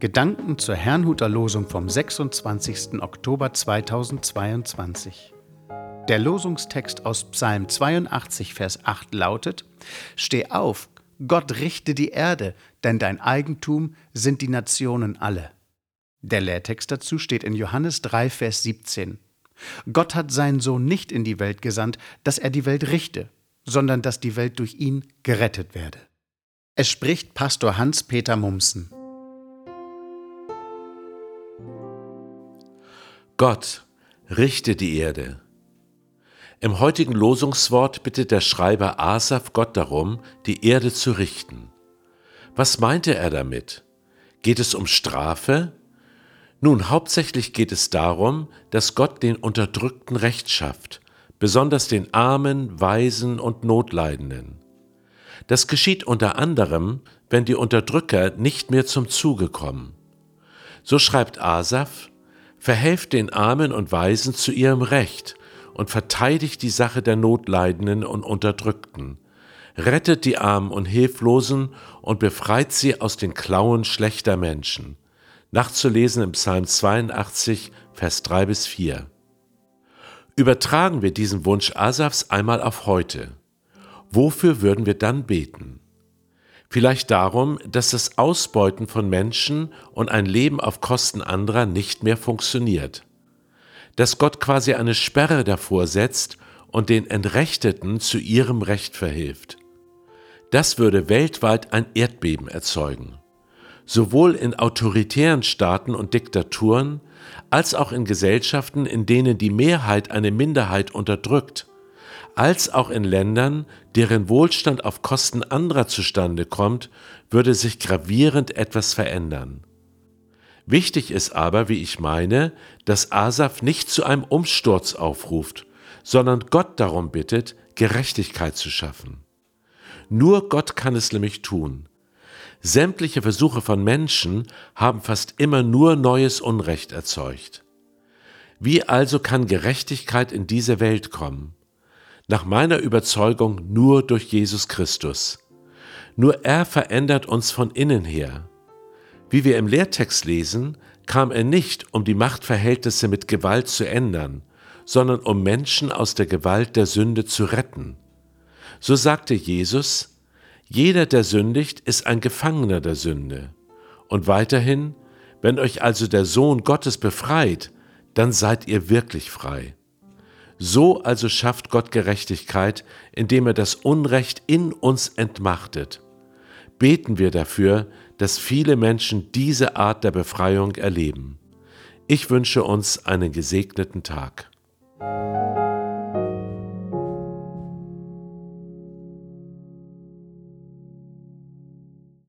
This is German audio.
Gedanken zur Herrnhuter Losung vom 26. Oktober 2022. Der Losungstext aus Psalm 82, Vers 8 lautet: Steh auf, Gott richte die Erde, denn dein Eigentum sind die Nationen alle. Der Lehrtext dazu steht in Johannes 3, Vers 17. Gott hat seinen Sohn nicht in die Welt gesandt, dass er die Welt richte, sondern dass die Welt durch ihn gerettet werde. Es spricht Pastor Hans-Peter Mumsen. Gott, richte die Erde. Im heutigen Losungswort bittet der Schreiber Asaf Gott darum, die Erde zu richten. Was meinte er damit? Geht es um Strafe? Nun, hauptsächlich geht es darum, dass Gott den Unterdrückten Recht schafft, besonders den Armen, Weisen und Notleidenden. Das geschieht unter anderem, wenn die Unterdrücker nicht mehr zum Zuge kommen. So schreibt Asaf, verhelft den Armen und Weisen zu ihrem Recht und verteidigt die Sache der Notleidenden und Unterdrückten, rettet die Armen und Hilflosen und befreit sie aus den Klauen schlechter Menschen. Nachzulesen im Psalm 82, Vers 3 bis 4. Übertragen wir diesen Wunsch Asafs einmal auf heute. Wofür würden wir dann beten? Vielleicht darum, dass das Ausbeuten von Menschen und ein Leben auf Kosten anderer nicht mehr funktioniert. Dass Gott quasi eine Sperre davor setzt und den Entrechteten zu ihrem Recht verhilft. Das würde weltweit ein Erdbeben erzeugen. Sowohl in autoritären Staaten und Diktaturen als auch in Gesellschaften, in denen die Mehrheit eine Minderheit unterdrückt als auch in Ländern, deren Wohlstand auf Kosten anderer zustande kommt, würde sich gravierend etwas verändern. Wichtig ist aber, wie ich meine, dass Asaf nicht zu einem Umsturz aufruft, sondern Gott darum bittet, Gerechtigkeit zu schaffen. Nur Gott kann es nämlich tun. Sämtliche Versuche von Menschen haben fast immer nur neues Unrecht erzeugt. Wie also kann Gerechtigkeit in diese Welt kommen? Nach meiner Überzeugung nur durch Jesus Christus. Nur er verändert uns von innen her. Wie wir im Lehrtext lesen, kam er nicht, um die Machtverhältnisse mit Gewalt zu ändern, sondern um Menschen aus der Gewalt der Sünde zu retten. So sagte Jesus, jeder, der sündigt, ist ein Gefangener der Sünde. Und weiterhin, wenn euch also der Sohn Gottes befreit, dann seid ihr wirklich frei. So also schafft Gott Gerechtigkeit, indem er das Unrecht in uns entmachtet. Beten wir dafür, dass viele Menschen diese Art der Befreiung erleben. Ich wünsche uns einen gesegneten Tag.